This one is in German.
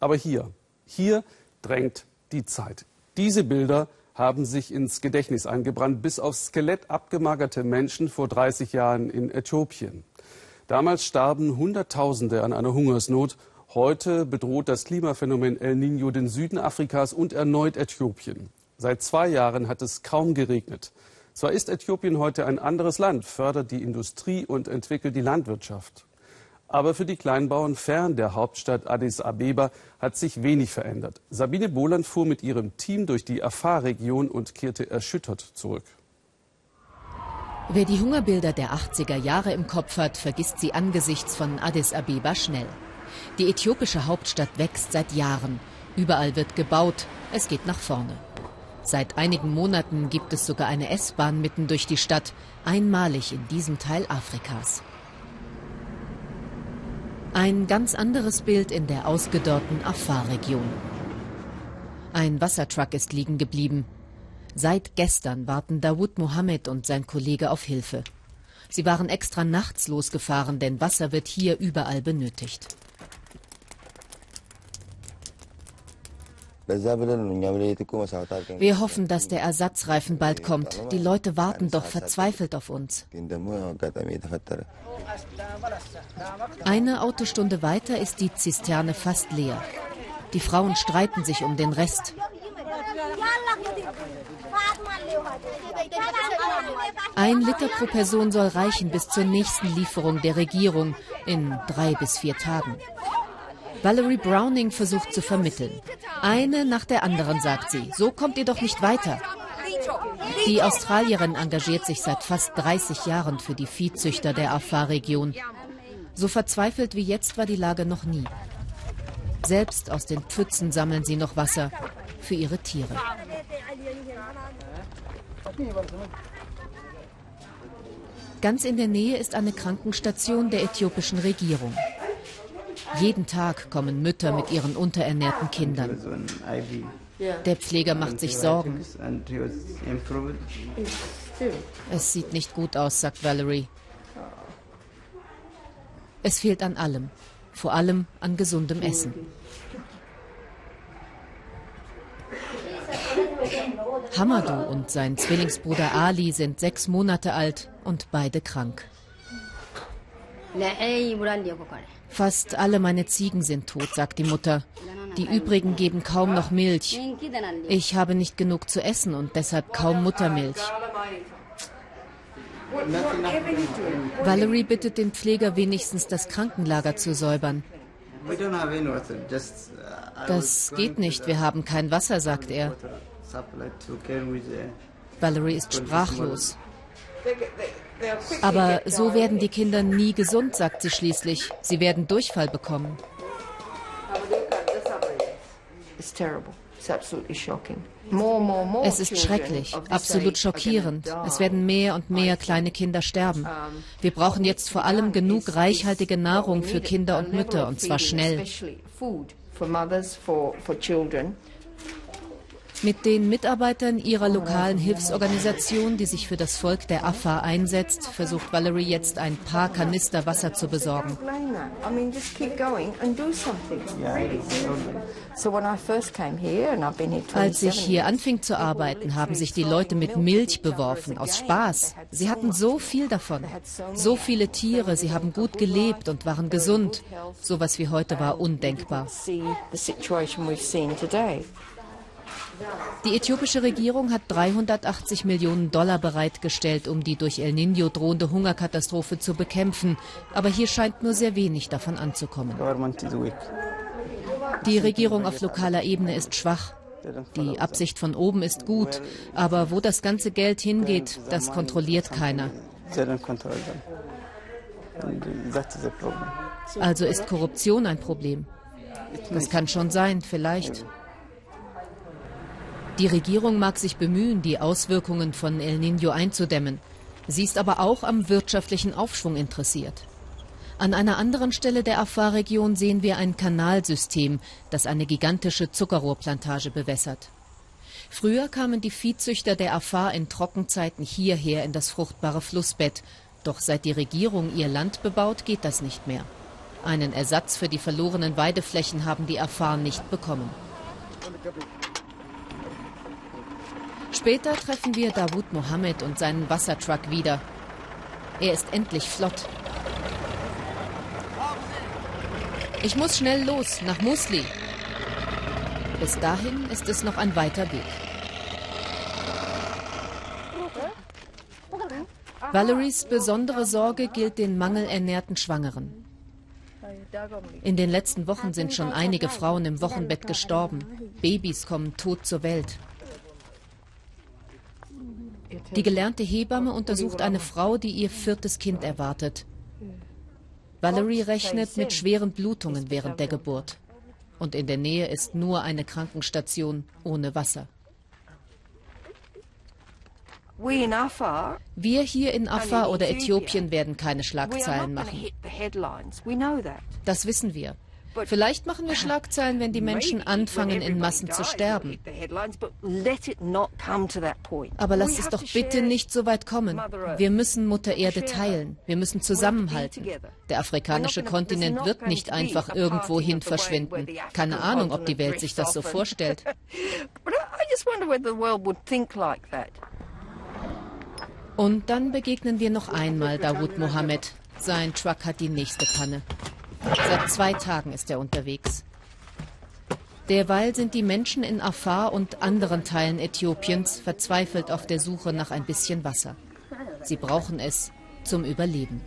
Aber hier, hier drängt die Zeit. Diese Bilder haben sich ins Gedächtnis eingebrannt, bis auf Skelett abgemagerte Menschen vor 30 Jahren in Äthiopien. Damals starben Hunderttausende an einer Hungersnot. Heute bedroht das Klimaphänomen El Niño den Süden Afrikas und erneut Äthiopien. Seit zwei Jahren hat es kaum geregnet. Zwar ist Äthiopien heute ein anderes Land, fördert die Industrie und entwickelt die Landwirtschaft. Aber für die Kleinbauern fern der Hauptstadt Addis Abeba hat sich wenig verändert. Sabine Bohland fuhr mit ihrem Team durch die Afar-Region und kehrte erschüttert zurück. Wer die Hungerbilder der 80er Jahre im Kopf hat, vergisst sie angesichts von Addis Abeba schnell. Die äthiopische Hauptstadt wächst seit Jahren. Überall wird gebaut. Es geht nach vorne. Seit einigen Monaten gibt es sogar eine S-Bahn mitten durch die Stadt, einmalig in diesem Teil Afrikas. Ein ganz anderes Bild in der ausgedörrten Afar-Region. Ein Wassertruck ist liegen geblieben. Seit gestern warten Dawood Mohammed und sein Kollege auf Hilfe. Sie waren extra nachts losgefahren, denn Wasser wird hier überall benötigt. Wir hoffen, dass der Ersatzreifen bald kommt. Die Leute warten doch verzweifelt auf uns. Eine Autostunde weiter ist die Zisterne fast leer. Die Frauen streiten sich um den Rest. Ein Liter pro Person soll reichen bis zur nächsten Lieferung der Regierung in drei bis vier Tagen. Valerie Browning versucht zu vermitteln. Eine nach der anderen, sagt sie. So kommt ihr doch nicht weiter. Die Australierin engagiert sich seit fast 30 Jahren für die Viehzüchter der Afar-Region. So verzweifelt wie jetzt war die Lage noch nie. Selbst aus den Pfützen sammeln sie noch Wasser für ihre Tiere. Ganz in der Nähe ist eine Krankenstation der äthiopischen Regierung. Jeden Tag kommen Mütter mit ihren unterernährten Kindern. Der Pfleger macht sich Sorgen. Es sieht nicht gut aus, sagt Valerie. Es fehlt an allem, vor allem an gesundem Essen. Hamadu und sein Zwillingsbruder Ali sind sechs Monate alt und beide krank. Fast alle meine Ziegen sind tot, sagt die Mutter. Die übrigen geben kaum noch Milch. Ich habe nicht genug zu essen und deshalb kaum Muttermilch. Valerie bittet den Pfleger wenigstens das Krankenlager zu säubern. Das geht nicht, wir haben kein Wasser, sagt er. Valerie ist sprachlos. Aber so werden die Kinder nie gesund, sagt sie schließlich. Sie werden Durchfall bekommen. Es ist schrecklich, absolut schockierend. Es werden mehr und mehr kleine Kinder sterben. Wir brauchen jetzt vor allem genug reichhaltige Nahrung für Kinder und Mütter, und zwar schnell. Mit den Mitarbeitern ihrer lokalen Hilfsorganisation, die sich für das Volk der Afar einsetzt, versucht Valerie jetzt ein paar Kanister Wasser zu besorgen. Als ich hier anfing zu arbeiten, haben sich die Leute mit Milch beworfen, aus Spaß. Sie hatten so viel davon. So viele Tiere, sie haben gut gelebt und waren gesund. So was wie heute war undenkbar. Die äthiopische Regierung hat 380 Millionen Dollar bereitgestellt, um die durch El Niño drohende Hungerkatastrophe zu bekämpfen. Aber hier scheint nur sehr wenig davon anzukommen. Die Regierung auf lokaler Ebene ist schwach. Die Absicht von oben ist gut, aber wo das ganze Geld hingeht, das kontrolliert keiner. Also ist Korruption ein Problem. Das kann schon sein, vielleicht. Die Regierung mag sich bemühen, die Auswirkungen von El Niño einzudämmen. Sie ist aber auch am wirtschaftlichen Aufschwung interessiert. An einer anderen Stelle der Afar-Region sehen wir ein Kanalsystem, das eine gigantische Zuckerrohrplantage bewässert. Früher kamen die Viehzüchter der Afar in Trockenzeiten hierher in das fruchtbare Flussbett. Doch seit die Regierung ihr Land bebaut, geht das nicht mehr. Einen Ersatz für die verlorenen Weideflächen haben die Afar nicht bekommen. Später treffen wir Dawood Mohammed und seinen Wassertruck wieder. Er ist endlich flott. Ich muss schnell los, nach Musli. Bis dahin ist es noch ein weiter Weg. Valeries besondere Sorge gilt den mangelernährten Schwangeren. In den letzten Wochen sind schon einige Frauen im Wochenbett gestorben. Babys kommen tot zur Welt. Die gelernte Hebamme untersucht eine Frau, die ihr viertes Kind erwartet. Valerie rechnet mit schweren Blutungen während der Geburt. Und in der Nähe ist nur eine Krankenstation ohne Wasser. Wir hier in Afar oder Äthiopien werden keine Schlagzeilen machen. Das wissen wir. Vielleicht machen wir Schlagzeilen, wenn die Menschen anfangen, in Massen zu sterben. Aber lasst es doch bitte nicht so weit kommen. Wir müssen Mutter Erde teilen. Wir müssen zusammenhalten. Der afrikanische Kontinent wird nicht einfach irgendwohin verschwinden. Keine Ahnung, ob die Welt sich das so vorstellt. Und dann begegnen wir noch einmal Dawood Mohammed. Sein Truck hat die nächste Panne. Seit zwei Tagen ist er unterwegs. Derweil sind die Menschen in Afar und anderen Teilen Äthiopiens verzweifelt auf der Suche nach ein bisschen Wasser. Sie brauchen es zum Überleben.